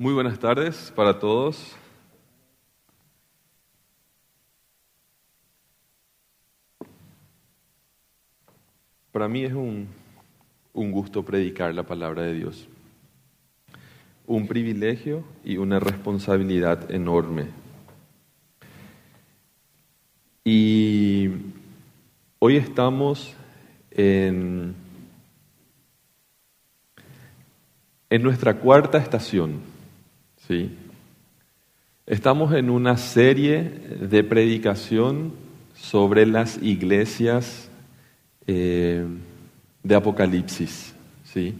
Muy buenas tardes para todos. Para mí es un, un, gusto predicar la palabra de Dios. Un privilegio y una responsabilidad enorme. Y hoy estamos en, en nuestra cuarta estación. ¿Sí? Estamos en una serie de predicación sobre las iglesias eh, de Apocalipsis. ¿sí?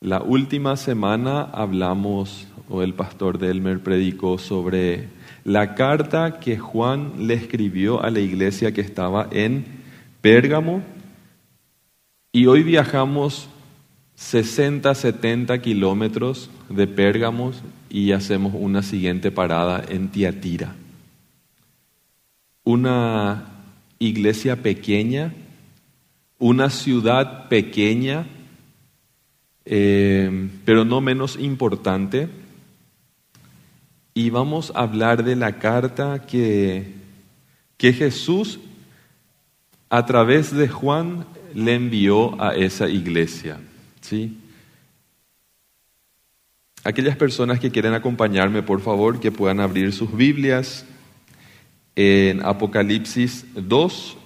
La última semana hablamos, o el pastor Delmer predicó sobre la carta que Juan le escribió a la iglesia que estaba en Pérgamo, y hoy viajamos 60, 70 kilómetros de Pérgamos y hacemos una siguiente parada en Tiatira. Una iglesia pequeña, una ciudad pequeña, eh, pero no menos importante. Y vamos a hablar de la carta que, que Jesús a través de Juan le envió a esa iglesia. ¿Sí? Aquellas personas que quieren acompañarme, por favor, que puedan abrir sus Biblias en Apocalipsis 2,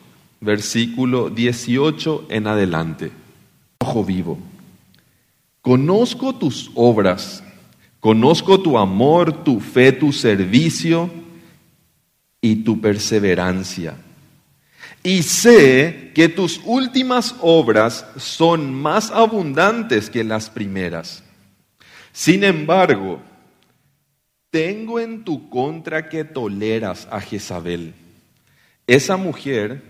versículo 18 en adelante. Ojo vivo. Conozco tus obras, conozco tu amor, tu fe, tu servicio y tu perseverancia y sé que tus últimas obras son más abundantes que las primeras. Sin embargo, tengo en tu contra que toleras a Jezabel, esa mujer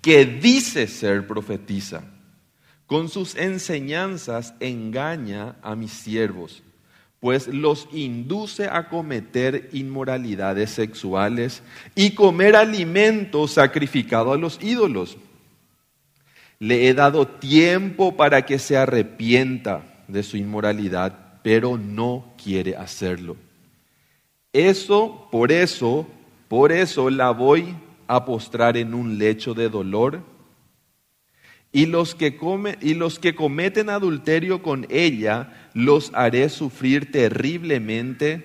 que dice ser profetisa. Con sus enseñanzas engaña a mis siervos pues los induce a cometer inmoralidades sexuales y comer alimento sacrificado a los ídolos. Le he dado tiempo para que se arrepienta de su inmoralidad, pero no quiere hacerlo. Eso, por eso, por eso la voy a postrar en un lecho de dolor y los, que y los que cometen adulterio con ella los haré sufrir terriblemente,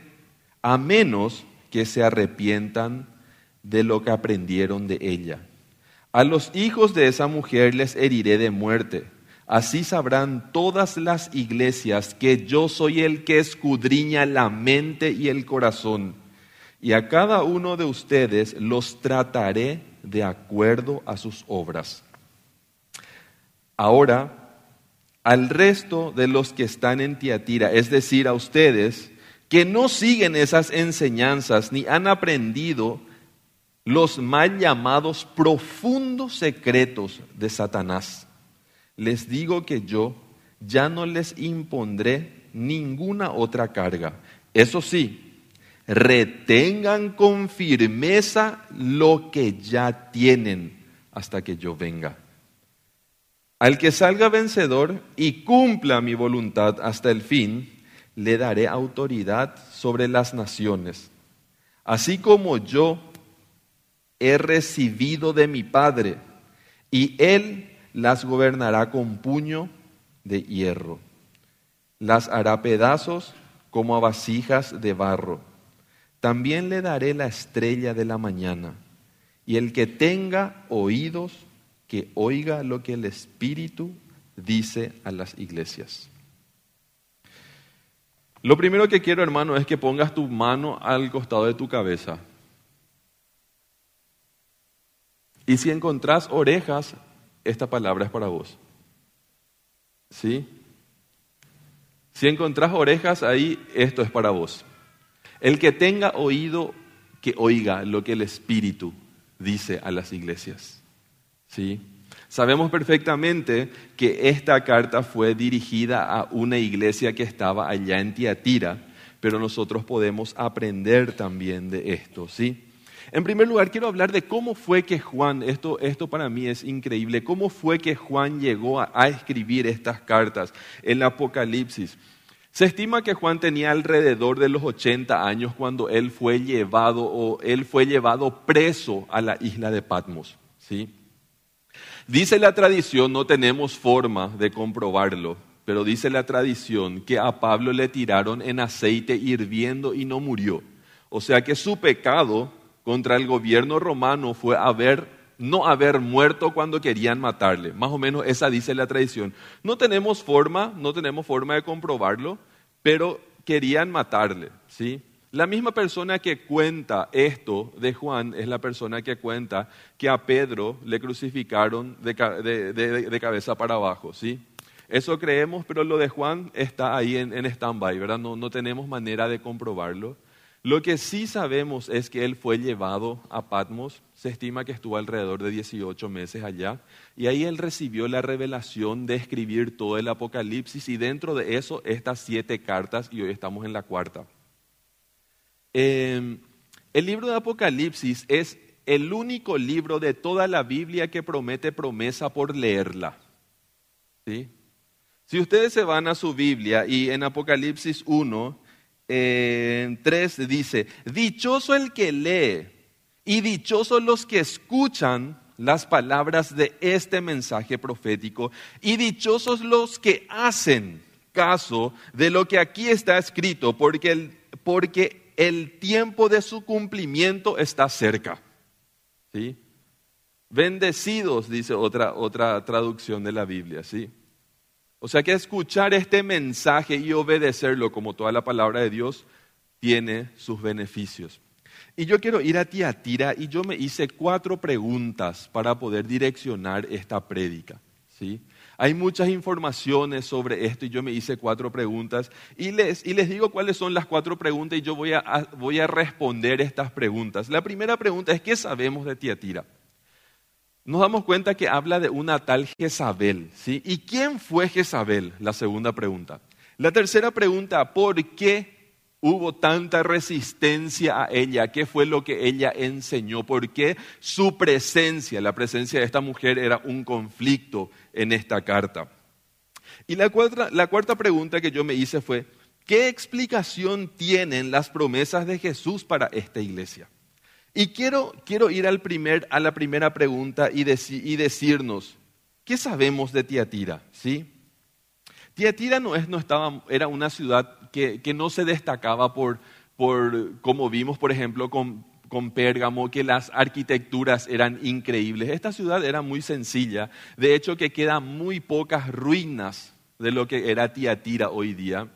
a menos que se arrepientan de lo que aprendieron de ella. A los hijos de esa mujer les heriré de muerte. Así sabrán todas las iglesias que yo soy el que escudriña la mente y el corazón. Y a cada uno de ustedes los trataré de acuerdo a sus obras. Ahora, al resto de los que están en Tiatira, es decir, a ustedes, que no siguen esas enseñanzas ni han aprendido los mal llamados profundos secretos de Satanás, les digo que yo ya no les impondré ninguna otra carga. Eso sí, retengan con firmeza lo que ya tienen hasta que yo venga. Al que salga vencedor y cumpla mi voluntad hasta el fin, le daré autoridad sobre las naciones, así como yo he recibido de mi Padre, y él las gobernará con puño de hierro. Las hará pedazos como a vasijas de barro. También le daré la estrella de la mañana, y el que tenga oídos, que oiga lo que el Espíritu dice a las iglesias. Lo primero que quiero, hermano, es que pongas tu mano al costado de tu cabeza. Y si encontrás orejas, esta palabra es para vos. ¿Sí? Si encontrás orejas ahí, esto es para vos. El que tenga oído, que oiga lo que el Espíritu dice a las iglesias. ¿Sí? Sabemos perfectamente que esta carta fue dirigida a una iglesia que estaba allá en Tiatira, pero nosotros podemos aprender también de esto, ¿sí? En primer lugar, quiero hablar de cómo fue que Juan, esto, esto para mí es increíble, cómo fue que Juan llegó a, escribir estas cartas, el Apocalipsis. Se estima que Juan tenía alrededor de los 80 años cuando él fue llevado o él fue llevado preso a la isla de Patmos, ¿sí? Dice la tradición, no tenemos forma de comprobarlo, pero dice la tradición que a Pablo le tiraron en aceite hirviendo y no murió. O sea que su pecado contra el gobierno romano fue haber no haber muerto cuando querían matarle. Más o menos esa dice la tradición. No tenemos forma, no tenemos forma de comprobarlo, pero querían matarle, ¿sí? La misma persona que cuenta esto de Juan es la persona que cuenta que a Pedro le crucificaron de, cabeza para abajo, ¿sí? Eso creemos, pero lo de Juan está ahí en, en stand-by, ¿verdad? No, no tenemos manera de comprobarlo. Lo que sí sabemos es que él fue llevado a Patmos, se estima que estuvo alrededor de 18 meses allá, y ahí él recibió la revelación de escribir todo el Apocalipsis y dentro de eso estas siete cartas, y hoy estamos en la cuarta. Em, el libro de Apocalipsis es el único libro de toda la Biblia que promete promesa por leerla. Si ustedes se van a su Biblia y en Apocalipsis 1 en 3 dice, dichoso el que lee y dichosos los que escuchan las palabras de este mensaje profético y dichosos los que hacen caso de lo que aquí está escrito, porque el, porque el tiempo de su cumplimiento está cerca. ¿Sí? Bendecidos, dice otra, otra traducción de la Biblia, ¿sí? O sea que escuchar este mensaje y obedecerlo como toda la palabra de Dios tiene sus beneficios. Y yo quiero ir a Tiatira y yo me hice cuatro preguntas para poder direccionar esta prédica. ¿sí? Hay muchas informaciones sobre esto y yo me hice cuatro preguntas y les, y les digo cuáles son las cuatro preguntas y yo voy a, voy a responder estas preguntas. La primera pregunta es, ¿qué sabemos de Tiatira? nos damos cuenta que habla de una tal Jezabel. ¿sí? ¿Y quién fue Jezabel? La segunda pregunta. La tercera pregunta, ¿por qué hubo tanta resistencia a ella? ¿Qué fue lo que ella enseñó? ¿Por qué su presencia, la presencia de esta mujer era un conflicto en esta carta? Y la cuarta, la cuarta pregunta que yo me hice fue, ¿qué explicación tienen las promesas de Jesús para esta iglesia? Y quiero, quiero ir al primer, a la primera pregunta y, y, decirnos, ¿qué sabemos de Tiatira? ¿Sí? Tiatira no, es, no estaba, era una ciudad que, que no se destacaba por, por, como vimos, por ejemplo, con, con Pérgamo, que las arquitecturas eran increíbles. Esta ciudad era muy sencilla, de hecho que quedan muy pocas ruinas de lo que era Tiatira hoy día.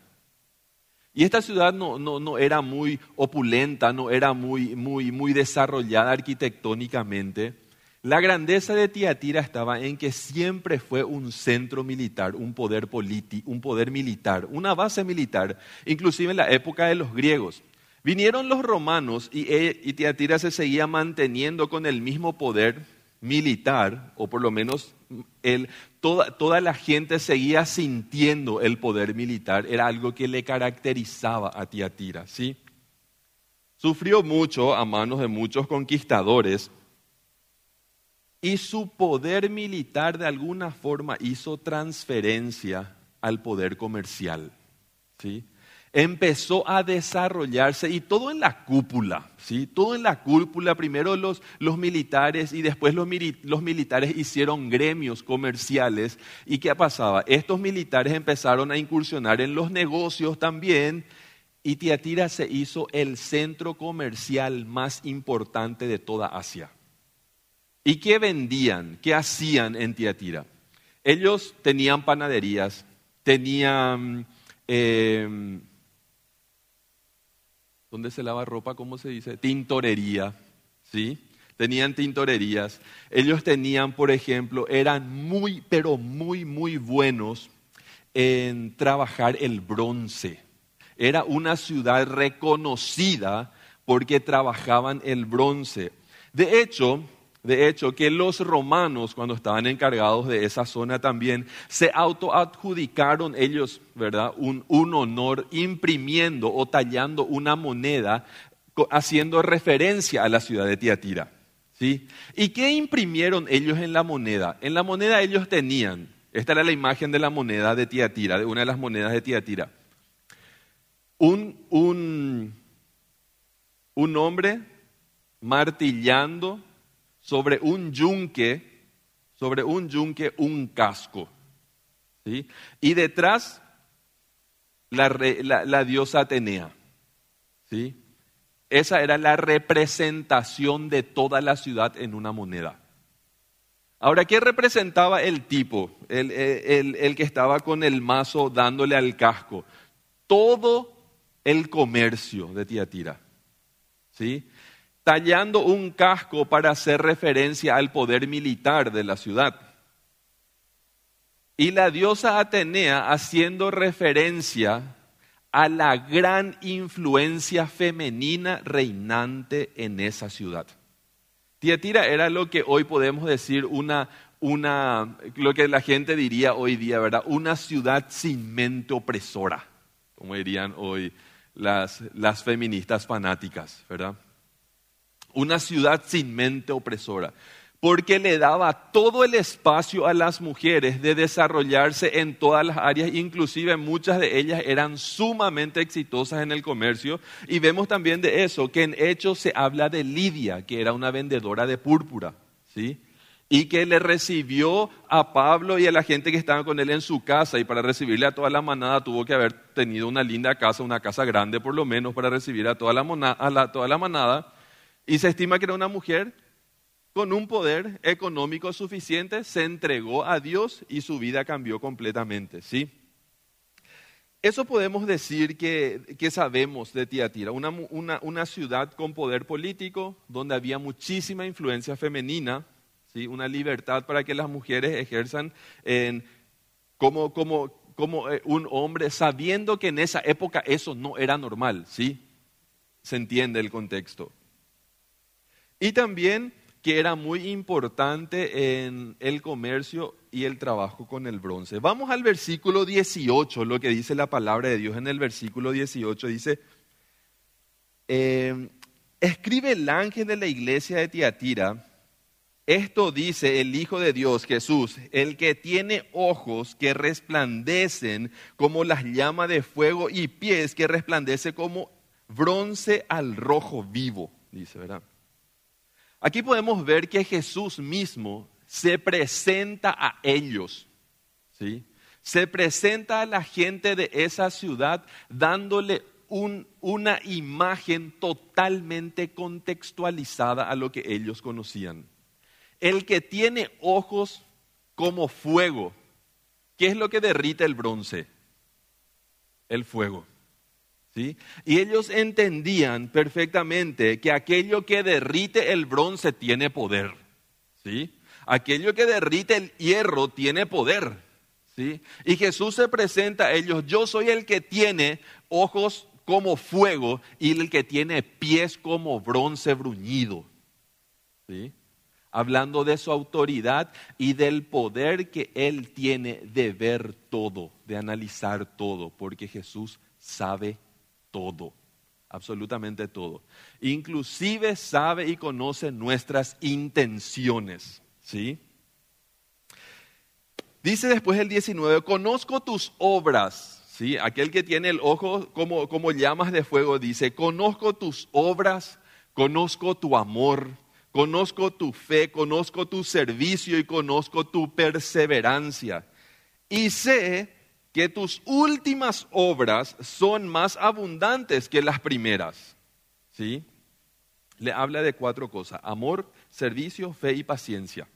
Y esta ciudad no, no, no, era muy opulenta, no era muy, muy, muy desarrollada arquitectónicamente. La grandeza de Tiatira estaba en que siempre fue un centro militar, un poder político, un poder militar, una base militar, inclusive en la época de los griegos. Vinieron los romanos y, eh, y Tiatira se seguía manteniendo con el mismo poder militar, o por lo menos toda, la gente seguía sintiendo el poder militar, era algo que le caracterizaba a Tiatira. ¿sí? Sufrió mucho a manos de muchos conquistadores y su poder militar de alguna forma hizo transferencia al poder comercial. ¿sí? Empezó a desarrollarse y todo en la cúpula, ¿sí? Todo en la cúpula, primero los, los militares y después los, los, militares hicieron gremios comerciales. ¿Y qué pasaba? Estos militares empezaron a incursionar en los negocios también y Tiatira se hizo el centro comercial más importante de toda Asia. ¿Y qué vendían? ¿Qué hacían en Tiatira? Ellos tenían panaderías, tenían... Eh, ¿Dónde se lava ropa? ¿Cómo se dice? Tintorería, ¿sí? Tenían tintorerías. Ellos tenían, por ejemplo, eran muy, pero muy, muy buenos en trabajar el bronce. Era una ciudad reconocida porque trabajaban el bronce. De hecho, de hecho, que los romanos, cuando estaban encargados de esa zona también, se autoadjudicaron ellos, ¿verdad?, un, honor imprimiendo o tallando una moneda haciendo referencia a la ciudad de Tiatira. ¿sí? ¿Y qué imprimieron ellos en la moneda? En la moneda ellos tenían, esta era la imagen de la moneda de Tiatira, de una de las monedas de Tiatira. un, un, un hombre martillando sobre un yunque, sobre un yunque, un casco. ¿sí? Y detrás la, la, diosa Atenea. ¿sí? Esa era la representación de toda la ciudad en una moneda. Ahora, ¿qué representaba el tipo, el, el, el, que estaba con el mazo dándole al casco? Todo el comercio de Tiatira. ¿sí? Tallando un casco para hacer referencia al poder militar de la ciudad. Y la diosa Atenea haciendo referencia a la gran influencia femenina reinante en esa ciudad. Tiatira era lo que hoy podemos decir una, una, lo que la gente diría hoy día, ¿verdad? Una ciudad sin mente opresora, como dirían hoy las, las feministas fanáticas, ¿verdad? Una ciudad sin mente opresora porque le daba todo el espacio a las mujeres de desarrollarse en todas las áreas, inclusive muchas de ellas eran sumamente exitosas en el comercio. Y vemos también de eso, que en Hechos se habla de Lidia, que era una vendedora de púrpura, ¿sí? Y que le recibió a Pablo y a la gente que estaba con él en su casa, y para recibirle a toda la manada tuvo que haber tenido una linda casa, una casa grande por lo menos, para recibir a toda la, a toda la manada. Y se estima que era una mujer con un poder económico suficiente, se entregó a Dios y su vida cambió completamente, ¿sí? Eso podemos decir que, sabemos de Tiatira, una, una, ciudad con poder político, donde había muchísima influencia femenina, ¿sí? una libertad para que las mujeres ejerzan como, como, como eh, un hombre, sabiendo que en esa época eso no era normal, ¿sí? Se entiende el contexto. Y también que era muy importante en el comercio y el trabajo con el bronce. Vamos al versículo 18, lo que dice la palabra de Dios en el versículo 18. Dice, eh, escribe el ángel de la iglesia de Tiatira, esto dice el Hijo de Dios, Jesús, el que tiene ojos que resplandecen como las llamas de fuego y pies que resplandece como bronce al rojo vivo, dice, ¿verdad? Aquí podemos ver que Jesús mismo se presenta a ellos, ¿sí? Se presenta a la gente de esa ciudad dándole una imagen totalmente contextualizada a lo que ellos conocían. El que tiene ojos como fuego, ¿qué es lo que derrite el bronce? El fuego. Y ellos entendían perfectamente que aquello que derrite el bronce tiene poder. ¿sí? Aquello que derrite el hierro tiene poder. ¿sí? Y Jesús se presenta a ellos, yo soy el que tiene ojos como fuego y el que tiene pies como bronce bruñido. Hablando de su autoridad y del poder que Él tiene de ver todo, de analizar todo, porque Jesús sabe todo, absolutamente todo. Inclusive sabe y conoce nuestras intenciones, ¿sí? Dice después el 19, conozco tus obras, ¿sí? Aquel que tiene el ojo como, como llamas de fuego dice, conozco tus obras, conozco tu amor, conozco tu fe, conozco tu servicio y conozco tu perseverancia. Y sé que tus últimas obras son más abundantes que las primeras. ¿Sí? Le habla de cuatro cosas, amor, servicio, fe y paciencia.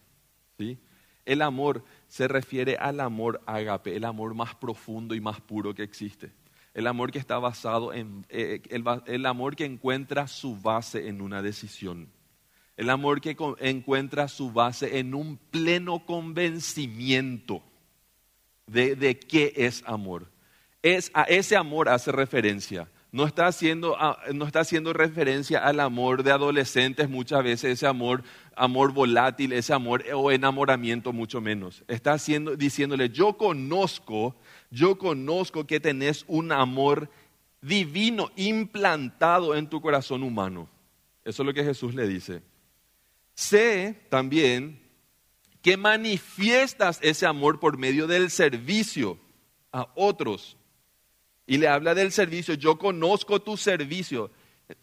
¿Sí? El amor se refiere al amor agape, el amor más profundo y más puro que existe. El amor que está basado en, eh, el, el amor que encuentra su base en una decisión. El amor que encuentra su base en un pleno convencimiento de, qué es amor. Es, a ese amor hace referencia. No está, haciendo, no está haciendo referencia al amor de adolescentes muchas veces, ese amor, amor volátil, ese amor o enamoramiento mucho menos. Está haciendo, diciéndole, yo conozco, yo conozco que tenés un amor divino implantado en tu corazón humano. Eso es lo que Jesús le dice. Sé también que manifiestas ese amor por medio del servicio a otros. Y le habla del servicio, yo conozco tu servicio.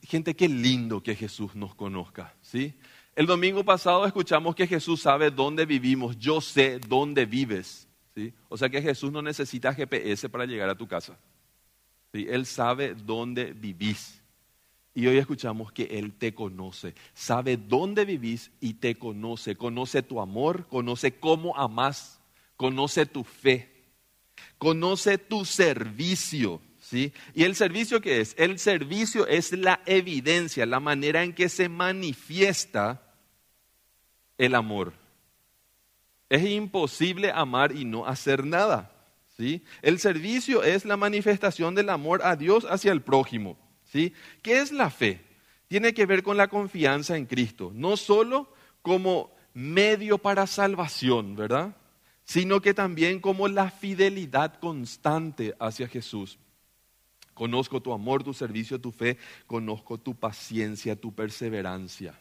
Gente, qué lindo que Jesús nos conozca, ¿sí? El domingo pasado escuchamos que Jesús sabe dónde vivimos, yo sé dónde vives, ¿sí? O sea que Jesús no necesita GPS para llegar a tu casa. ¿sí? Él sabe dónde vivís. Y hoy escuchamos que Él te conoce, sabe dónde vivís y te conoce, conoce tu amor, conoce cómo amás, conoce tu fe, conoce tu servicio. ¿sí? ¿Y el servicio qué es? El servicio es la evidencia, la manera en que se manifiesta el amor. Es imposible amar y no hacer nada. ¿sí? El servicio es la manifestación del amor a Dios hacia el prójimo. ¿Sí? ¿Qué es la fe? Tiene que ver con la confianza en Cristo, no solo como medio para salvación, ¿verdad? Sino que también como la fidelidad constante hacia Jesús. Conozco tu amor, tu servicio, tu fe, conozco tu paciencia, tu perseverancia.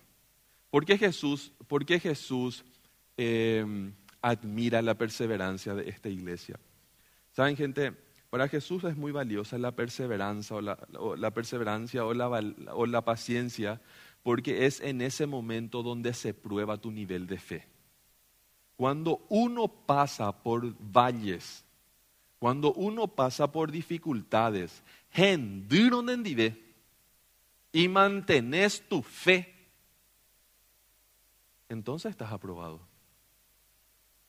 ¿Por qué Jesús, por qué Jesús em, admira la perseverancia de esta iglesia? Saben, gente, para Jesús es muy valiosa la perseverancia o la, perseverancia o la, o la paciencia, porque es en ese momento donde se prueba tu nivel de fe. Cuando uno pasa por valles, cuando uno pasa por dificultades, y mantenés tu fe, entonces estás aprobado.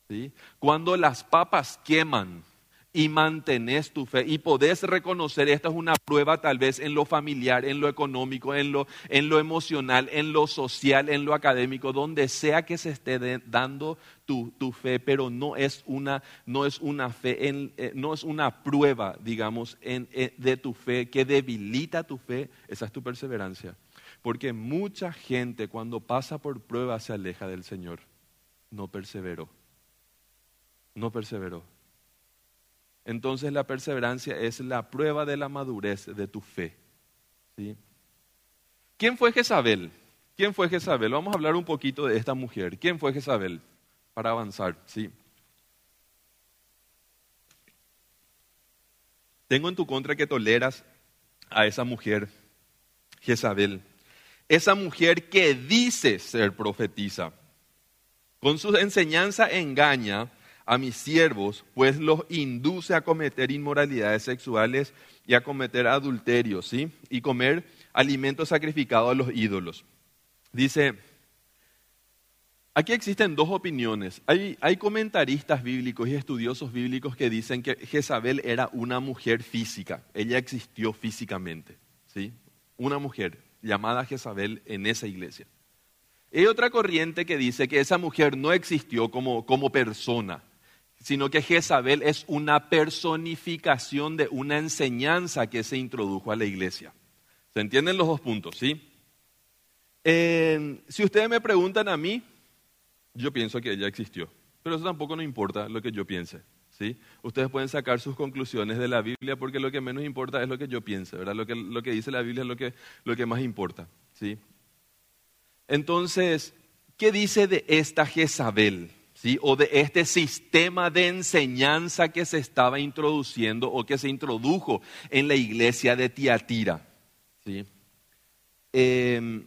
¿Sí? Cuando las papas queman, y mantenés tu fe y podés reconocer, esta es una prueba tal vez en lo familiar, en lo económico, en lo, en lo emocional, en lo social, en lo académico, donde sea que se esté dando tu, tu, fe, pero no es una, no es una fe, eh, no es una prueba, digamos, en, eh, de tu fe que debilita tu fe, esa es tu perseverancia. Porque mucha gente cuando pasa por prueba se aleja del Señor, no perseveró, no perseveró. Entonces la perseverancia es la prueba de la madurez de tu fe. ¿sí? ¿Quién fue Jezabel? ¿Quién fue Jezabel? Vamos a hablar un poquito de esta mujer. ¿Quién fue Jezabel? Para avanzar, ¿sí? Tengo en tu contra que toleras a esa mujer, Jezabel. Esa mujer que dice ser profetisa. Con su enseñanza engaña a mis siervos, pues los induce a cometer inmoralidades sexuales y a cometer adulterios, ¿sí? Y comer alimentos sacrificados a los ídolos. Dice, aquí existen dos opiniones. Hay, comentaristas bíblicos y estudiosos bíblicos que dicen que Jezabel era una mujer física, ella existió físicamente, ¿sí? Una mujer llamada Jezabel en esa iglesia. Hay otra corriente que dice que esa mujer no existió como, como persona, sino que Jezabel es una personificación de una enseñanza que se introdujo a la iglesia. ¿Se entienden los dos puntos? ¿sí? si ustedes me preguntan a mí, yo pienso que ella existió, pero eso tampoco no importa lo que yo piense. ¿sí? Ustedes pueden sacar sus conclusiones de la Biblia porque lo que menos importa es lo que yo piense, ¿verdad? Lo que, lo que dice la Biblia es lo que, lo que más importa. ¿sí? Entonces, ¿qué dice de esta Jezabel? O de este sistema de enseñanza que se estaba introduciendo o que se introdujo en la iglesia de Tiatira. ¿sí? Em,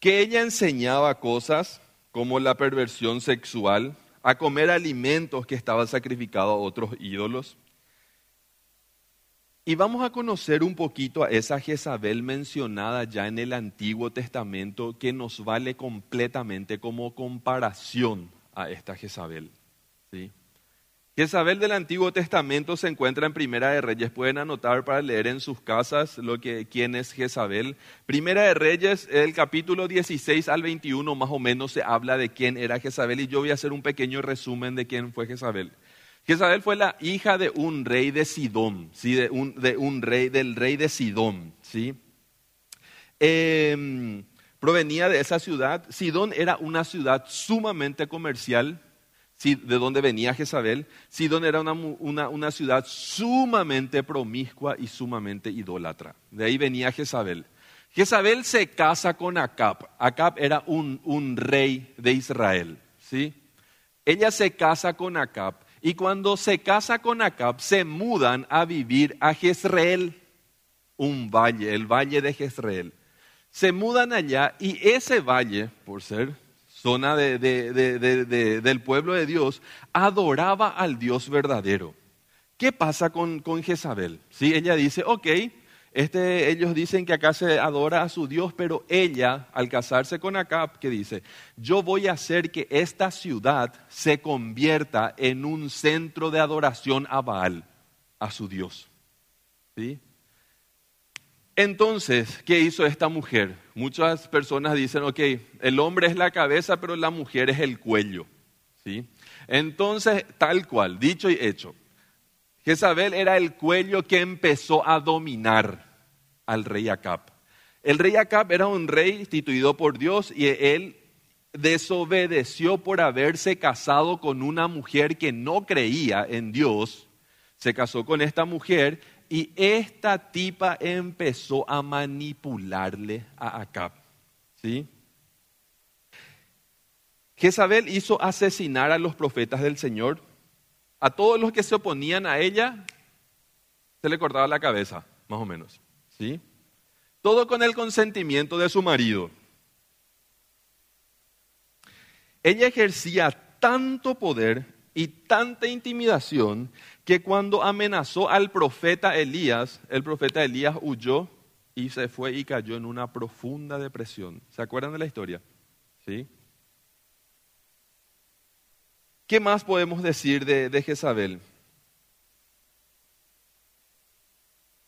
que ella enseñaba cosas como la perversión sexual, a comer alimentos que estaban sacrificados a otros ídolos, y vamos a conocer un poquito a esa Jezabel mencionada ya en el Antiguo Testamento que nos vale completamente como comparación a esta Jezabel. ¿sí? Jezabel del Antiguo Testamento se encuentra en Primera de Reyes. Pueden anotar para leer en sus casas lo que, quién es Jezabel. Primera de Reyes, el capítulo 16 al 21 más o menos se habla de quién era Jezabel y yo voy a hacer un pequeño resumen de quién fue Jezabel. Jezabel fue la hija de un rey de Sidón, ¿sí? de, un, rey, del rey de Sidón. ¿sí? Em, provenía de esa ciudad. Sidón era una ciudad sumamente comercial, de donde venía Jezabel. Sidón era una, una, ciudad sumamente promiscua y sumamente idólatra. De ahí venía Jezabel. Jezabel se casa con Acab. Acab era un, un rey de Israel. ¿sí? Ella se casa con Acab y cuando se casa con Acab se mudan a vivir a Jezreel, un valle, el valle de Jezreel. Se mudan allá y ese valle, por ser zona del pueblo de Dios, adoraba al Dios verdadero. ¿Qué pasa con, con Jezabel? ¿Sí? Ella dice, ok, este, ellos dicen que acá se adora a su Dios, pero ella, al casarse con Acab, ¿qué dice? Yo voy a hacer que esta ciudad se convierta en un centro de adoración a Baal, a su Dios. ¿Sí? Entonces, ¿qué hizo esta mujer? Muchas personas dicen, ok, el hombre es la cabeza, pero la mujer es el cuello. ¿Sí? Entonces, tal cual, dicho y hecho. Jezabel era el cuello que empezó a dominar al rey Acab. El rey Acab era un rey instituido por Dios y él desobedeció por haberse casado con una mujer que no creía en Dios. Se casó con esta mujer y esta tipa empezó a manipularle a Acab. ¿Sí? Jezabel hizo asesinar a los profetas del Señor a todos los que se oponían a ella, se le cortaba la cabeza, más o menos. ¿Sí? Todo con el consentimiento de su marido. Ella ejercía tanto poder y tanta intimidación que cuando amenazó al profeta Elías, el profeta Elías huyó y se fue y cayó en una profunda depresión. ¿Se acuerdan de la historia? ¿Sí? ¿Qué más podemos decir de, Jezabel?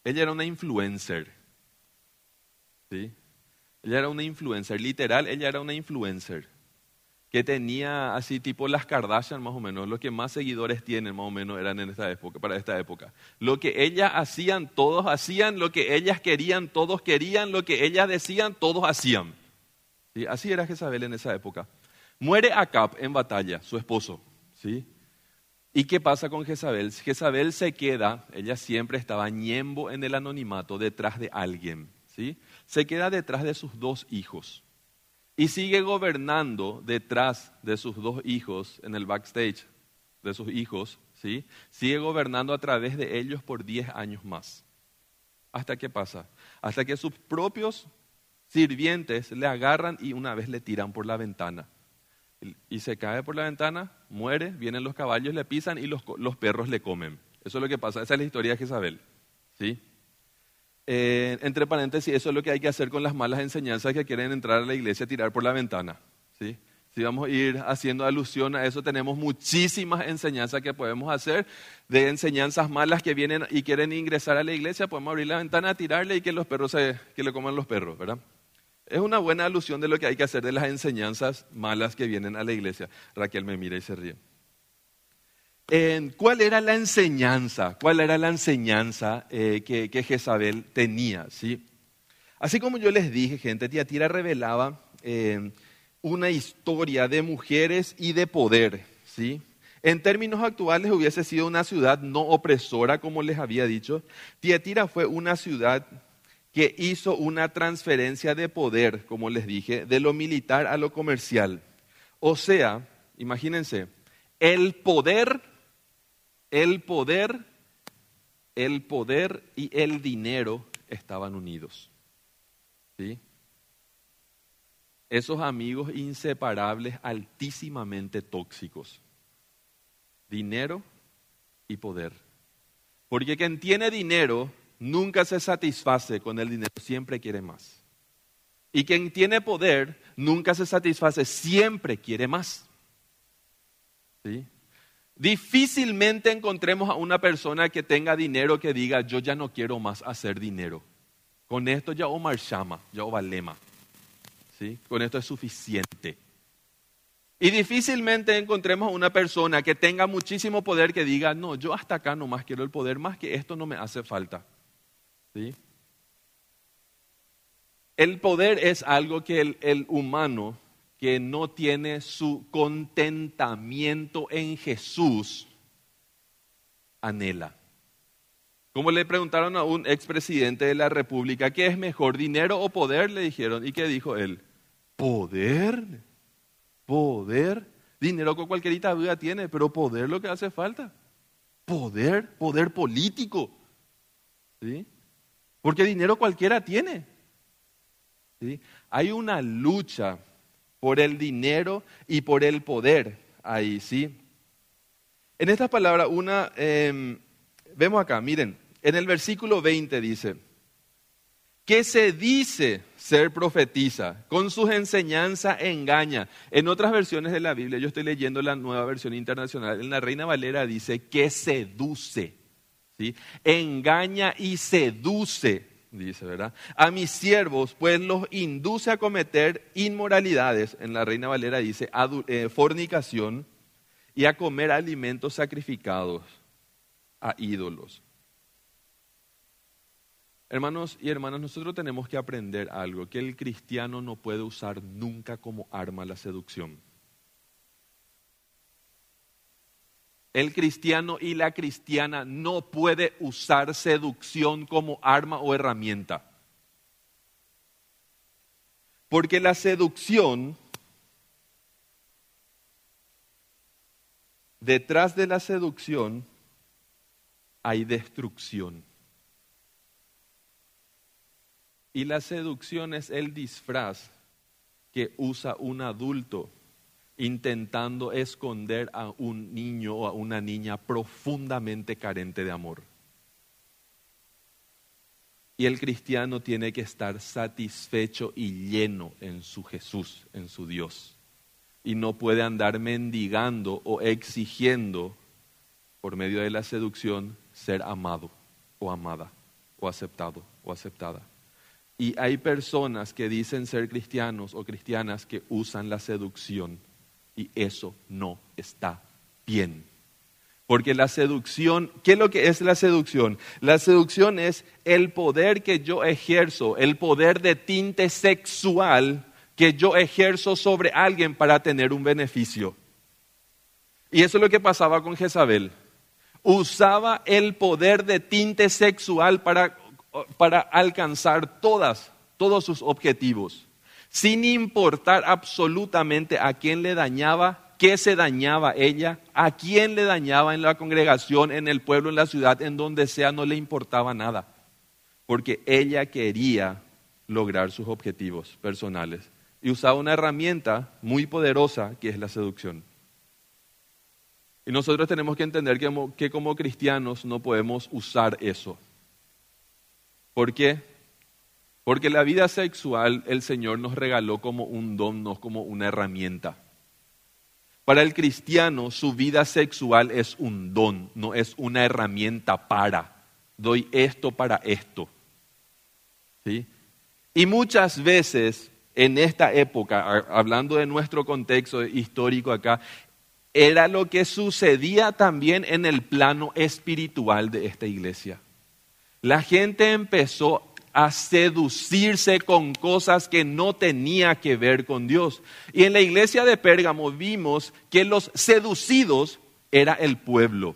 Ella era una influencer. ¿Sí? Ella era una influencer, literal, ella era una influencer que tenía así tipo las Kardashian más o menos, los que más seguidores tienen más o menos eran en esta época, para esta época. Lo que ellas hacían, todos hacían, lo que ellas querían, todos querían, lo que ellas decían, todos hacían. ¿Sí? Así era Jezabel en esa época. Muere Acab en batalla, su esposo. ¿Sí? ¿Y qué pasa con Jezabel? Jezabel se queda, ella siempre estaba ñembo en el anonimato detrás de alguien, ¿sí? Se queda detrás de sus dos hijos y sigue gobernando detrás de sus dos hijos en el backstage de sus hijos, ¿sí? Sigue gobernando a través de ellos por 10 años más. ¿Hasta qué pasa? Hasta que sus propios sirvientes le agarran y una vez le tiran por la ventana y se cae por la ventana, muere, vienen los caballos, le pisan y los, perros le comen. Eso es lo que pasa, esa es la historia de Jezabel. ¿sí? Eh, entre paréntesis, eso es lo que hay que hacer con las malas enseñanzas que quieren entrar a la iglesia tirar por la ventana. ¿sí? Si vamos a ir haciendo alusión a eso, tenemos muchísimas enseñanzas que podemos hacer, de enseñanzas malas que vienen y quieren ingresar a la iglesia, podemos abrir la ventana, tirarle y que los perros se, que le coman los perros, ¿verdad? Es una buena alusión de lo que hay que hacer de las enseñanzas malas que vienen a la iglesia. Raquel me mira y se ríe. ¿Cuál era la enseñanza? ¿Cuál era la enseñanza eh, que, Jezabel tenía? ¿sí? Así como yo les dije, gente, Tiatira revelaba eh, una historia de mujeres y de poder. ¿sí? En términos actuales hubiese sido una ciudad no opresora, como les había dicho. Tiatira fue una ciudad que hizo una transferencia de poder, como les dije, de lo militar a lo comercial. O sea, imagínense, el poder, el poder, el poder y el dinero estaban unidos. ¿Sí? Esos amigos inseparables, altísimamente tóxicos. Dinero y poder. Porque quien tiene dinero nunca se satisface con el dinero, siempre quiere más. Y quien tiene poder nunca se satisface, siempre quiere más. ¿Sí? Difícilmente encontremos a una persona que tenga dinero que diga, yo ya no quiero más hacer dinero. Con esto ya Omar llama, ya Ovalema. ¿Sí? Con esto es suficiente. Y difícilmente encontremos a una persona que tenga muchísimo poder que diga, no, yo hasta acá nomás quiero el poder, más que esto no me hace falta. El poder es algo que el, humano que no tiene su contentamiento en Jesús anhela. Como le preguntaron a un expresidente de la República, ¿qué es mejor, dinero o poder? Le dijeron. ¿Y qué dijo él? ¿Poder? ¿Poder? Dinero con cualquier vida tiene, pero poder lo que hace falta. Poder, poder político. ¿Sí? Porque dinero cualquiera tiene. ¿Sí? Hay una lucha por el dinero y por el poder ahí, ¿sí? En estas palabras, una, em, vemos acá, miren, en el versículo 20 dice, que se dice ser profetiza, con sus enseñanzas engaña. En otras versiones de la Biblia, yo estoy leyendo la nueva versión internacional, en la Reina Valera dice que seduce, engaña y seduce, dice, ¿verdad? A mis siervos, pues los induce a cometer inmoralidades, en la Reina Valera dice eh, fornicación y a comer alimentos sacrificados a ídolos. Hermanos y hermanas, nosotros tenemos que aprender algo, que el cristiano no puede usar nunca como arma la seducción. El cristiano y la cristiana no puede usar seducción como arma o herramienta. Porque la seducción, detrás de la seducción hay destrucción. Y la seducción es el disfraz que usa un adulto intentando esconder a un niño o a una niña profundamente carente de amor. Y el cristiano tiene que estar satisfecho y lleno en su Jesús, en su Dios. Y no puede andar mendigando o exigiendo, por medio de la seducción, ser amado o amada o aceptado o aceptada. Y hay personas que dicen ser cristianos o cristianas que usan la seducción y eso no está bien. Porque la seducción, ¿qué es lo que es la seducción? La seducción es el poder que yo ejerzo, el poder de tinte sexual que yo ejerzo sobre alguien para tener un beneficio. Y eso es lo que pasaba con Jezabel. Usaba el poder de tinte sexual para para alcanzar todas, todos sus objetivos, sin importar absolutamente a quién le dañaba, qué se dañaba ella, a quién le dañaba en la congregación, en el pueblo, en la ciudad, en donde sea, no le importaba nada, porque ella quería lograr sus objetivos personales y usaba una herramienta muy poderosa que es la seducción. Y nosotros tenemos que entender que como, cristianos no podemos usar eso. ¿Por qué? Porque la vida sexual el Señor nos regaló como un don, no como una herramienta. Para el cristiano su vida sexual es un don, no es una herramienta para. Doy esto para esto. ¿Sí? Y muchas veces en esta época, hablando de nuestro contexto histórico acá, era lo que sucedía también en el plano espiritual de esta iglesia. La gente empezó a seducirse con cosas que no tenía que ver con Dios. Y en la iglesia de Pérgamo vimos que los seducidos era el pueblo,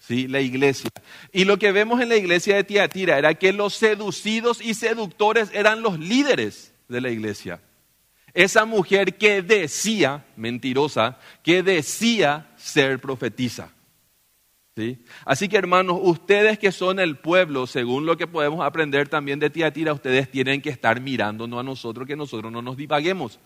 ¿sí? la iglesia. Y lo que vemos en la iglesia de Tiatira era que los seducidos y seductores eran los líderes de la iglesia. Esa mujer que decía, mentirosa, que decía ser profetisa. Así que hermanos, ustedes que son el pueblo, según lo que podemos aprender también de Tiatira, ustedes tienen que estar mirándonos a nosotros, que nosotros no nos divaguemos.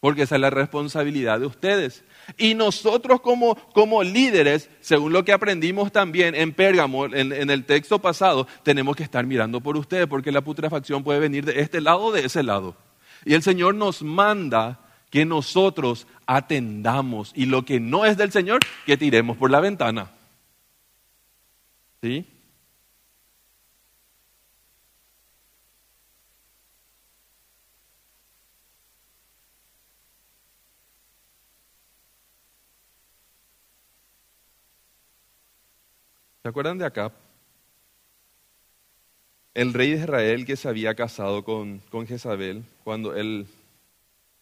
Porque esa es la responsabilidad de ustedes. Y nosotros como, como líderes, según lo que aprendimos también en Pérgamo, en, en, el texto pasado, tenemos que estar mirando por ustedes, porque la putrefacción puede venir de este lado o de ese lado. Y el Señor nos manda que nosotros atendamos y lo que no es del Señor, que tiremos por la ventana. ¿Sí? ¿Se acuerdan de acá? El rey de Israel que se había casado con, con Jezabel, cuando él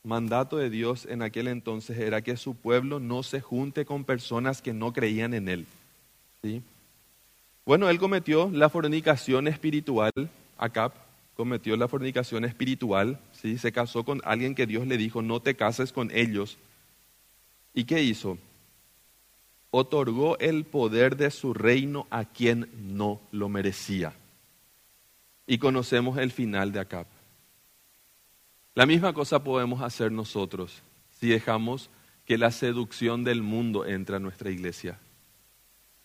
mandato de Dios en aquel entonces era que su pueblo no se junte con personas que no creían en él. ¿sí? Bueno, él cometió la fornicación espiritual, Acab cometió la fornicación espiritual, ¿sí? se casó con alguien que Dios le dijo, no te cases con ellos, ¿Y qué hizo? Otorgó el poder de su reino a quien no lo merecía. Y conocemos el final de Acab. La misma cosa podemos hacer nosotros si dejamos que la seducción del mundo entre a nuestra iglesia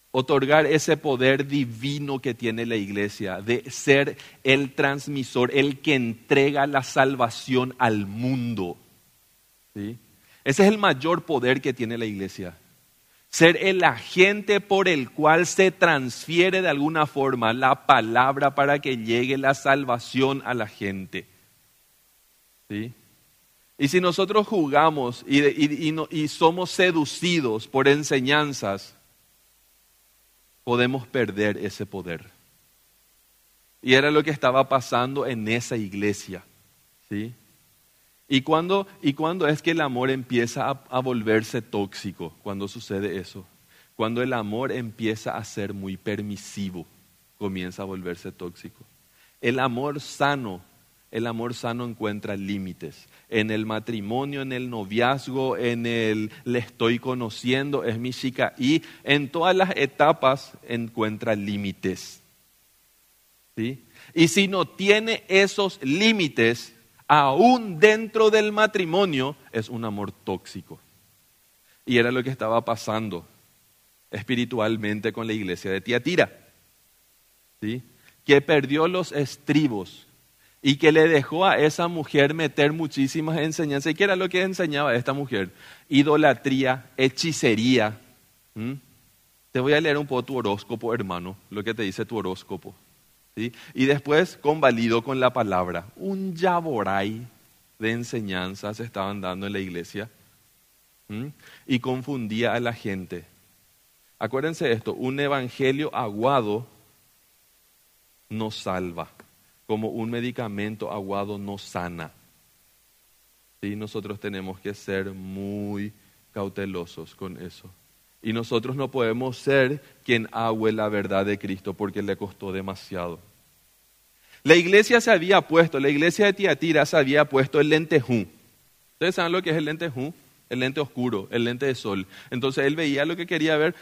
otorgar ese poder divino que tiene la iglesia, de ser el transmisor, el que entrega la salvación al mundo. ¿Sí? Ese es el mayor poder que tiene la iglesia. Ser el agente por el cual se transfiere de alguna forma la palabra para que llegue la salvación a la gente. ¿Sí? Y si nosotros jugamos y, y somos seducidos por enseñanzas, podemos perder ese poder. Y era lo que estaba pasando en esa iglesia. ¿sí? ¿Y cuándo, ¿Y cuando es que el amor empieza a, a volverse tóxico? Cuando sucede eso. Cuando el amor empieza a ser muy permisivo, comienza a volverse tóxico. El amor sano, el amor sano encuentra límites en el matrimonio, en el noviazgo, en el le estoy conociendo, es mi chica, y en todas las etapas encuentra límites. ¿Sí? Y si no tiene esos límites, aún dentro del matrimonio, es un amor tóxico. Y era lo que estaba pasando espiritualmente con la iglesia de Tiatira, ¿sí? que perdió los estribos y que le dejó a esa mujer meter muchísimas enseñanzas. ¿Y qué era lo que enseñaba esta mujer? Idolatría, hechicería. Te voy a leer un poco tu horóscopo, hermano, lo que te dice tu horóscopo. Y después convalido con la palabra. Un yaboray de enseñanzas estaban dando en la iglesia y confundía a la gente. Acuérdense esto, un evangelio aguado nos salva como un medicamento aguado no sana. ¿Sí? Nosotros tenemos que ser muy cautelosos con eso. Y nosotros no podemos ser quien agüe la verdad de Cristo porque le costó demasiado. La iglesia se había puesto, la iglesia de Tiatira se había puesto el lentejú. ¿Ustedes saben lo que es el lentejú? El lente oscuro, el lente de sol. Entonces él veía lo que quería ver.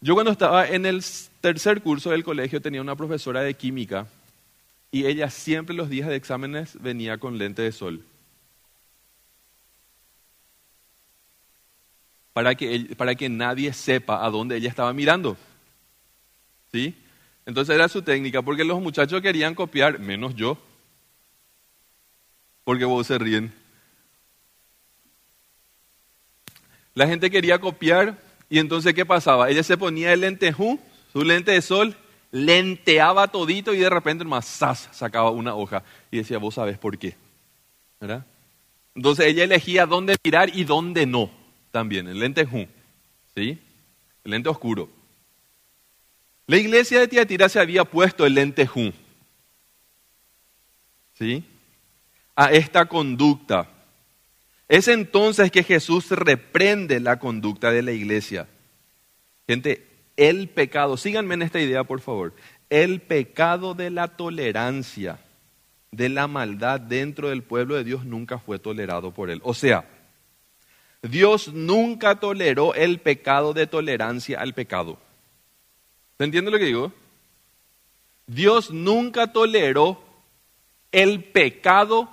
Yo cuando estaba en el tercer curso del colegio tenía una profesora de química y ella siempre los días de exámenes venía con lente de sol. Para que, para que nadie sepa a dónde ella estaba mirando. ¿Sí? Entonces era su técnica, porque los muchachos querían copiar, menos yo. Porque vos se ríen. La gente quería copiar y entonces ¿qué pasaba? Ella se ponía el lente su lente de sol, lenteaba todito y de repente más sacaba una hoja y decía, vos sabes por qué. Entonces ella elegía dónde mirar y dónde no, también, el lente ¿sí? El lente oscuro. La iglesia de Tiatira se había puesto el lente ¿sí? A esta conducta. Es entonces que Jesús reprende la conducta de la iglesia. Gente, el pecado, síganme en esta idea por favor, el pecado de la tolerancia, de la maldad dentro del pueblo de Dios nunca fue tolerado por él. O sea, Dios nunca toleró el pecado de tolerancia al pecado. ¿Se entiende lo que digo? Dios nunca toleró el pecado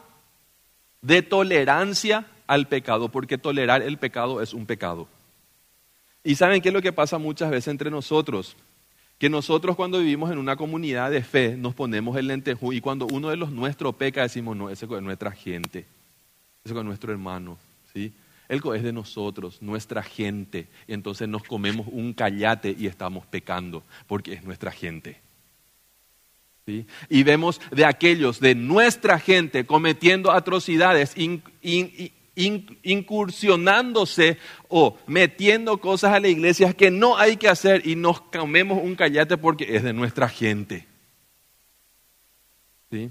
de tolerancia al pecado, porque tolerar el pecado es un pecado. Y saben qué es lo que pasa muchas veces entre nosotros? Que nosotros cuando vivimos en una comunidad de fe nos ponemos el lentejú y cuando uno de los nuestros peca decimos, no, ese es nuestra gente, ese es nuestro hermano, ¿sí? Él es de nosotros, nuestra gente. Y entonces nos comemos un callate y estamos pecando porque es nuestra gente. ¿Sí? Y vemos de aquellos de nuestra gente cometiendo atrocidades, incursionándose o metiendo cosas a la iglesia que no hay que hacer y nos comemos un callate porque es de nuestra gente. ¿Sí?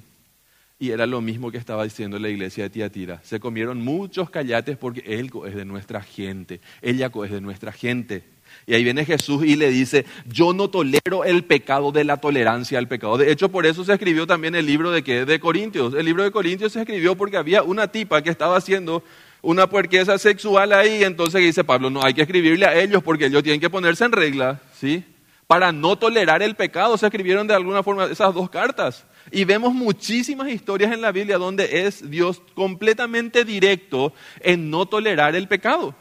Y era lo mismo que estaba diciendo la iglesia de Tiatira. Se comieron muchos callates porque él es de nuestra gente, ella es de nuestra gente. Y ahí viene Jesús y le dice, yo no tolero el pecado de la tolerancia al pecado. De hecho, por eso se escribió también el libro de, ¿qué? de Corintios. El libro de Corintios se escribió porque había una tipa que estaba haciendo una puerqueza sexual ahí, entonces dice Pablo, no hay que escribirle a ellos porque ellos tienen que ponerse en regla, ¿sí? Para no tolerar el pecado se escribieron de alguna forma esas dos cartas. Y vemos muchísimas historias en la Biblia donde es Dios completamente directo en no tolerar el pecado.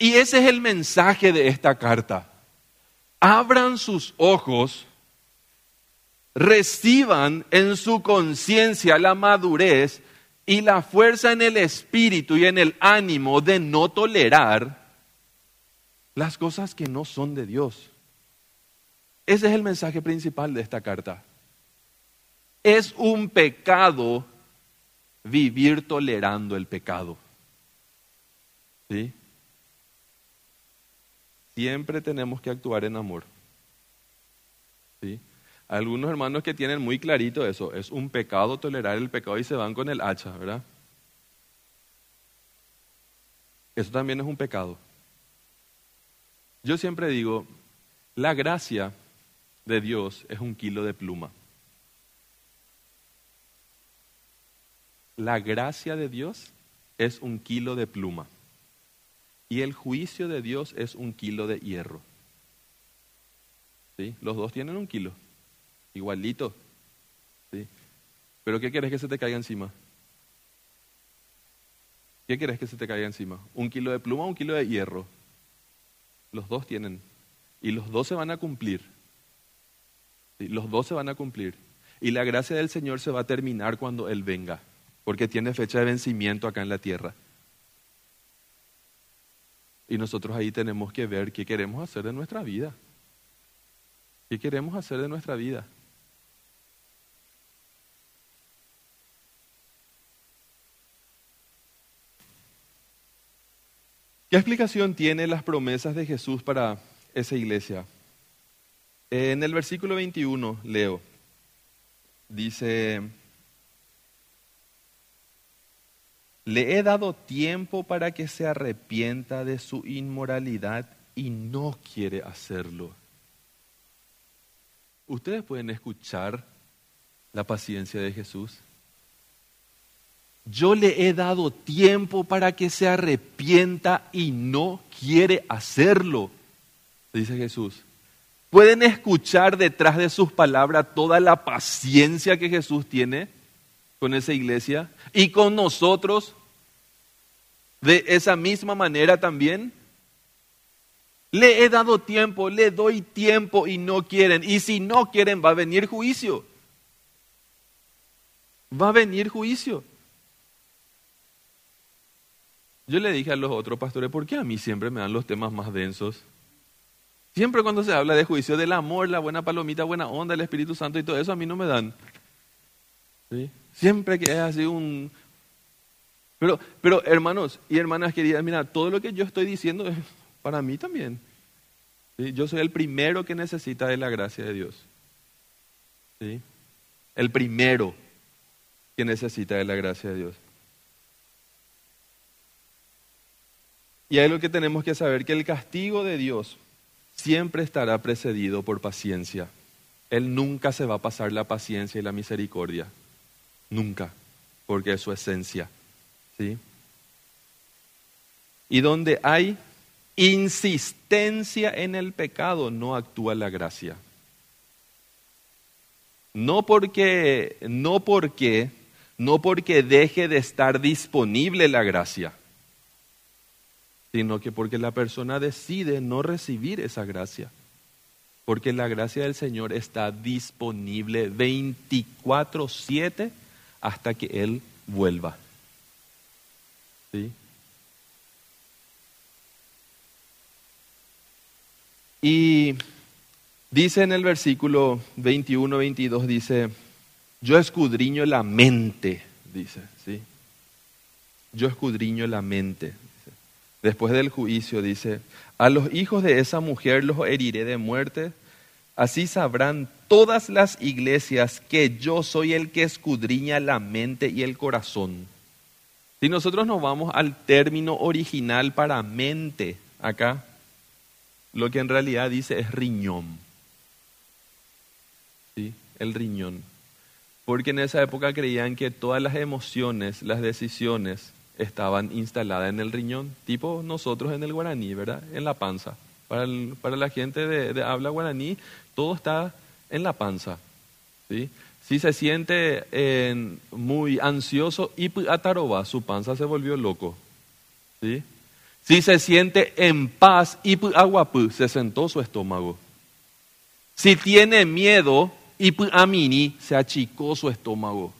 Y ese es el mensaje de esta carta. Abran sus ojos, reciban en su conciencia la madurez y la fuerza en el espíritu y en el ánimo de no tolerar las cosas que no son de Dios. Ese es el mensaje principal de esta carta. Es un pecado vivir tolerando el pecado. ¿Sí? Siempre tenemos que actuar en amor. ¿Sí? Algunos hermanos que tienen muy clarito eso, es un pecado tolerar el pecado y se van con el hacha, ¿verdad? Eso también es un pecado. Yo siempre digo, la gracia de Dios es un kilo de pluma. La gracia de Dios es un kilo de pluma. Y el juicio de Dios es un kilo de hierro. ¿Sí? Los dos tienen un kilo igualito. ¿sí? Pero ¿qué quieres que se te caiga encima? ¿Qué quieres que se te caiga encima? ¿Un kilo de pluma o un kilo de hierro? Los dos tienen. Y los dos se van a cumplir. Los dos se van a cumplir. Y la gracia del Señor se va a terminar cuando Él venga, porque tiene fecha de vencimiento acá en la tierra. Y nosotros ahí tenemos que ver qué queremos hacer de nuestra vida. ¿Qué queremos hacer de nuestra vida? ¿Qué explicación tiene las promesas de Jesús para esa iglesia? En el versículo 21 leo, dice, le he dado tiempo para que se arrepienta de su inmoralidad y no quiere hacerlo. Ustedes pueden escuchar la paciencia de Jesús yo le he dado tiempo para que se arrepienta y no quiere hacerlo, dice Jesús. ¿Pueden escuchar detrás de sus palabras toda la paciencia que Jesús tiene con esa iglesia y con nosotros de esa misma manera también? Le he dado tiempo, le doy tiempo y no quieren. Y si no quieren, va a venir juicio. Va a venir juicio. Yo le dije a los otros pastores, ¿por qué a mí siempre me dan los temas más densos? Siempre cuando se habla de juicio del amor, la buena palomita, buena onda, el Espíritu Santo y todo eso, a mí no me dan. Siempre que es así un... Pero, pero hermanos y hermanas queridas, mira, todo lo que yo estoy diciendo es para mí también. Yo soy el primero que necesita de la gracia de Dios. El primero que necesita de la gracia de Dios. Y hay lo que tenemos que saber, que el castigo de Dios siempre estará precedido por paciencia. Él nunca se va a pasar la paciencia y la misericordia. Nunca, porque es su esencia. ¿Sí? Y donde hay insistencia en el pecado, no actúa la gracia. No porque, no porque, no porque deje de estar disponible la gracia sino que porque la persona decide no recibir esa gracia. Porque la gracia del Señor está disponible 24/7 hasta que Él vuelva. ¿Sí? Y dice en el versículo 21-22, dice, yo escudriño la mente, dice, ¿sí? Yo escudriño la mente después del juicio, dice, a los hijos de esa mujer los heriré de muerte, así sabrán todas las iglesias que yo soy el que escudriña la mente y el corazón. Si nosotros nos vamos al término original para mente acá, lo que en realidad dice es riñón. ¿Sí? El riñón. Porque en esa época creían que todas las emociones, las decisiones, estaban instaladas en el riñón, tipo nosotros en el guaraní, ¿verdad? En la panza. Para, para la gente de, habla guaraní, todo está en la panza. ¿sí? Si se siente muy ansioso, y ataroba, su panza se volvió loco. Si se siente en paz, y se sentó su estómago. Si tiene miedo, y amini, se achicó su estómago.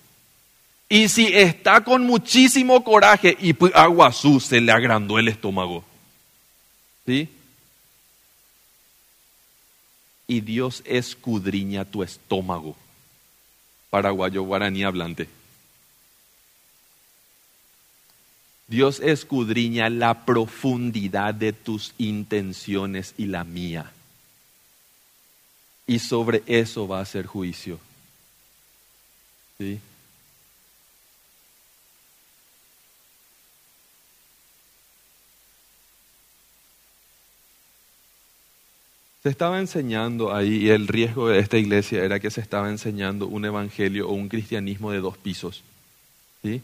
Y si está con muchísimo coraje, y se le agrandó el estómago. ¿Sí? Y Dios escudriña tu estómago. Paraguayo guaraní hablante. Dios escudriña la profundidad de tus intenciones y la mía. Y sobre eso va a ser juicio. ¿Sí? Se estaba enseñando ahí, y el riesgo de esta iglesia era que se estaba enseñando un evangelio o un cristianismo de dos pisos. ¿sí?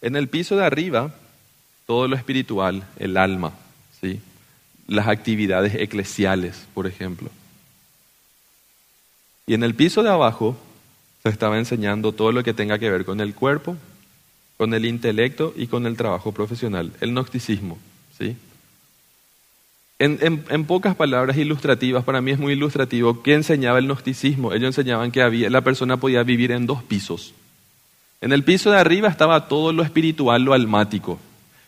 En el piso de arriba todo lo espiritual, el alma, ¿sí? las actividades eclesiales, por ejemplo. Y en el piso de abajo se estaba enseñando todo lo que tenga que ver con el cuerpo, con el intelecto y con el trabajo profesional, el gnosticismo. ¿sí? En, pocas palabras ilustrativas, para mí es muy ilustrativo, ¿qué enseñaba el gnosticismo? Ellos enseñaban que la persona podía vivir en dos pisos. En el piso de arriba estaba todo lo espiritual, lo almático,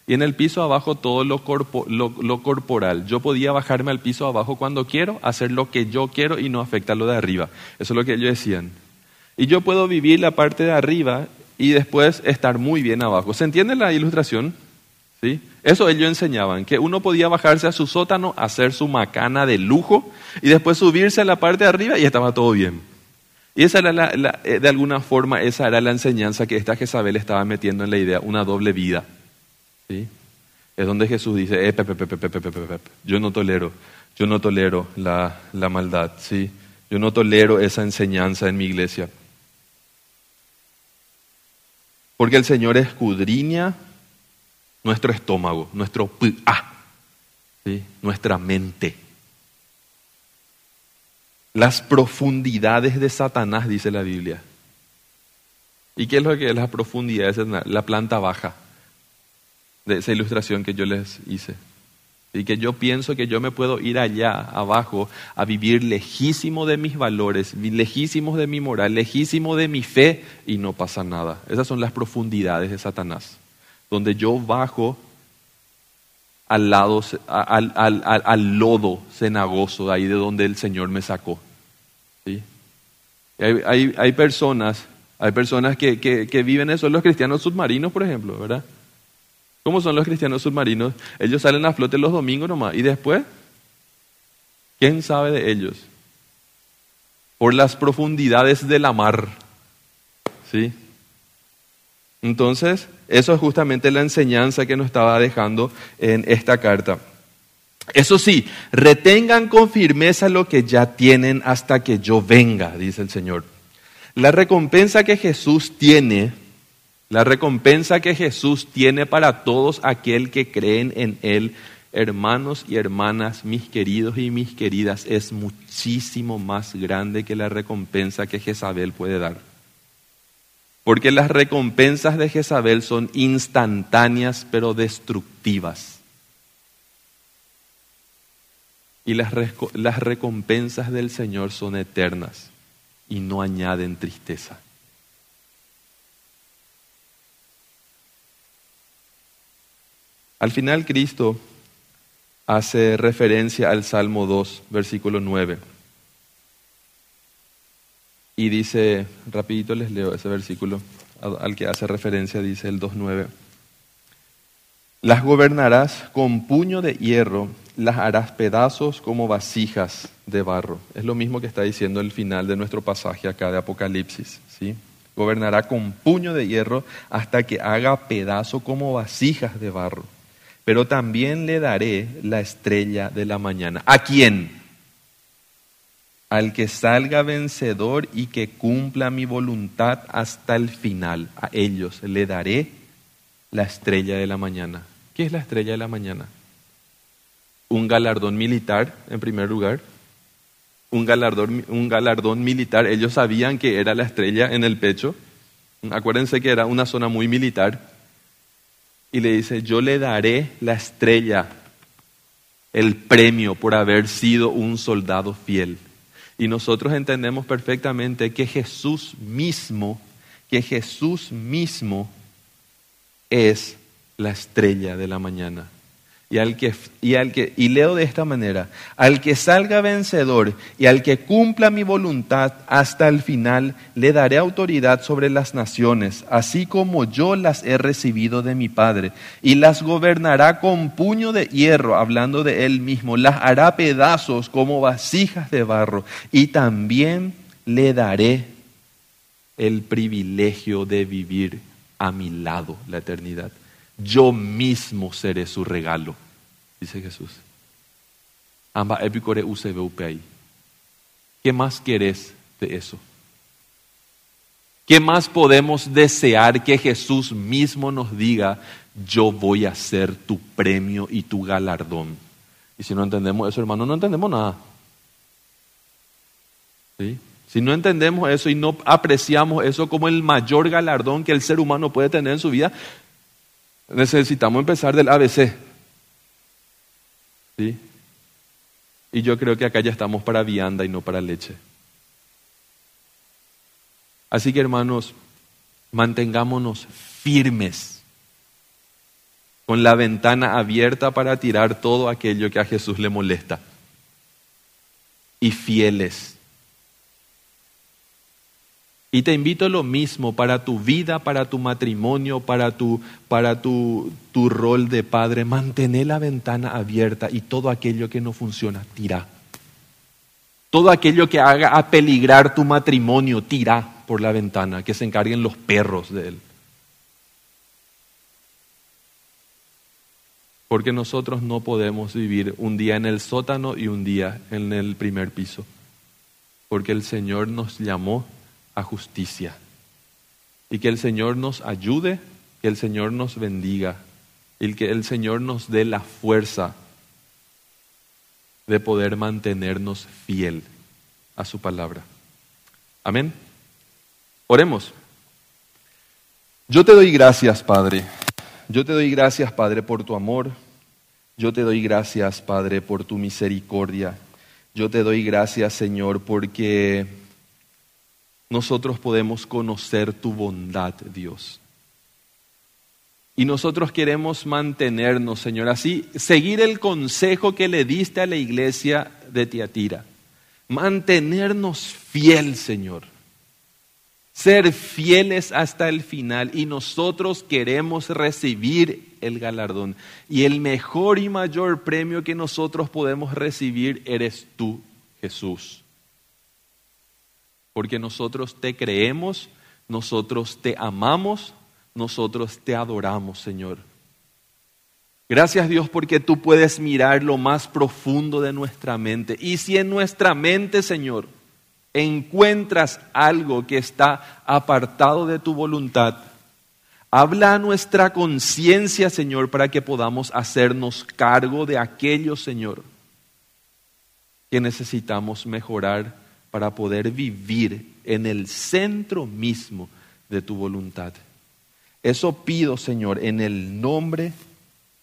y en el piso abajo todo lo, lo, corporal. Yo podía bajarme al piso abajo cuando quiero, hacer lo que yo quiero y no afectar lo de arriba. Eso es lo que ellos decían. Y yo puedo vivir la parte de arriba y después estar muy bien abajo. ¿Se entiende la ilustración? ¿Sí? Eso ellos enseñaban, que uno podía bajarse a su sótano, hacer su macana de lujo y después subirse a la parte de arriba y estaba todo bien. Y esa era eh, de alguna forma, esa era la enseñanza que esta Jezabel estaba metiendo en la idea, una doble vida. Es donde Jesús dice, eh, yo no tolero, yo no tolero la, la maldad, ¿sí? Yo no tolero esa enseñanza en mi iglesia. Porque el Señor escudriña nuestro estómago, nuestro ah, ¿sí? nuestra mente. Las profundidades de Satanás, dice la Biblia. ¿Y qué es lo que es las profundidades de Satanás? La planta baja de esa ilustración que yo les hice. Y que yo pienso que yo me puedo ir allá abajo a vivir lejísimo de mis valores, lejísimos de mi moral, lejísimo de mi fe y no pasa nada. Esas son las profundidades de Satanás, donde yo bajo al lado, al, lodo cenagoso, de ahí de donde el Señor me sacó. ¿Sí? Hay, hay, hay, personas, hay personas que, que, que viven eso, los cristianos submarinos, por ejemplo, ¿verdad? ¿Cómo son los cristianos submarinos? Ellos salen a flote los domingos nomás. ¿Y después? ¿Quién sabe de ellos? Por las profundidades de la mar. ¿Sí? Entonces, eso es justamente la enseñanza que nos estaba dejando en esta carta. Eso sí, retengan con firmeza lo que ya tienen hasta que yo venga, dice el Señor. La recompensa que Jesús tiene la recompensa que Jesús tiene para todos aquel que creen en Él, hermanos y hermanas, mis queridos y mis queridas, es muchísimo más grande que la recompensa que Jezabel puede dar. Porque las recompensas de Jezabel son instantáneas pero destructivas. Y las, recompensas del Señor son eternas y no añaden tristeza. Al final Cristo hace referencia al Salmo 2, versículo 9. Y dice, rapidito les leo ese versículo al que hace referencia, dice el 2.9. Las gobernarás con puño de hierro, las harás pedazos como vasijas de barro. Es lo mismo que está diciendo el final de nuestro pasaje acá de Apocalipsis. ¿sí? Gobernará con puño de hierro hasta que haga pedazo como vasijas de barro pero también le daré la estrella de la mañana. ¿A quién? Al que salga vencedor y que cumpla mi voluntad hasta el final. A ellos le daré la estrella de la mañana. ¿Qué es la estrella de la mañana? Un galardón militar, en primer lugar. Un galardón, un galardón militar. Ellos sabían que era la estrella en el pecho. Acuérdense que era una zona muy militar. Y le dice, yo le daré la estrella, el premio por haber sido un soldado fiel. Y nosotros entendemos perfectamente que Jesús mismo, que Jesús mismo es la estrella de la mañana. Y, al que, y, al que, y leo de esta manera, al que salga vencedor y al que cumpla mi voluntad hasta el final, le daré autoridad sobre las naciones, así como yo las he recibido de mi Padre, y las gobernará con puño de hierro, hablando de él mismo, las hará pedazos como vasijas de barro, y también le daré el privilegio de vivir a mi lado la eternidad. Yo mismo seré su regalo, dice Jesús. Amba epicore ahí. ¿Qué más querés de eso? ¿Qué más podemos desear que Jesús mismo nos diga, yo voy a ser tu premio y tu galardón? Y si no entendemos eso, hermano, no entendemos nada. ¿Sí? Si no entendemos eso y no apreciamos eso como el mayor galardón que el ser humano puede tener en su vida, necesitamos empezar del ABC. ¿Sí? Y yo creo que acá ya estamos para vianda y no para leche. Así que hermanos, mantengámonos firmes, con la ventana abierta para tirar todo aquello que a Jesús le molesta. Y fieles y te invito lo mismo para tu vida, para tu matrimonio, para tu, para tu, tu rol de padre. Mantén la ventana abierta y todo aquello que no funciona, tira. Todo aquello que haga a peligrar tu matrimonio, tira por la ventana, que se encarguen los perros de él. Porque nosotros no podemos vivir un día en el sótano y un día en el primer piso. Porque el Señor nos llamó a justicia. Y que el Señor nos ayude, que el Señor nos bendiga y que el Señor nos dé la fuerza de poder mantenernos fiel a su palabra. Amén. Oremos. Yo te doy gracias, Padre. Yo te doy gracias, Padre, por tu amor. Yo te doy gracias, Padre, por tu misericordia. Yo te doy gracias, Señor, porque nosotros podemos conocer tu bondad, Dios. Y nosotros queremos mantenernos, Señor, así, seguir el consejo que le diste a la iglesia de Tiatira. Mantenernos fiel, Señor. Ser fieles hasta el final. Y nosotros queremos recibir el galardón. Y el mejor y mayor premio que nosotros podemos recibir eres tú, Jesús porque nosotros te creemos, nosotros te amamos, nosotros te adoramos, Señor. Gracias Dios porque tú puedes mirar lo más profundo de nuestra mente. Y si en nuestra mente, Señor, encuentras algo que está apartado de tu voluntad, habla a nuestra conciencia, Señor, para que podamos hacernos cargo de aquello, Señor, que necesitamos mejorar para poder vivir en el centro mismo de tu voluntad. Eso pido, Señor, en el nombre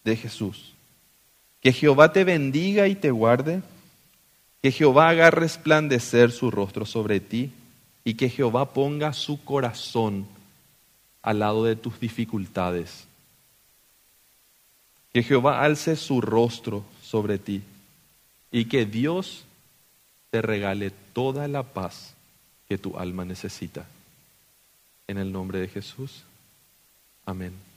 de Jesús. Que Jehová te bendiga y te guarde, que Jehová haga resplandecer su rostro sobre ti y que Jehová ponga su corazón al lado de tus dificultades. Que Jehová alce su rostro sobre ti y que Dios te regale toda la paz que tu alma necesita. En el nombre de Jesús. Amén.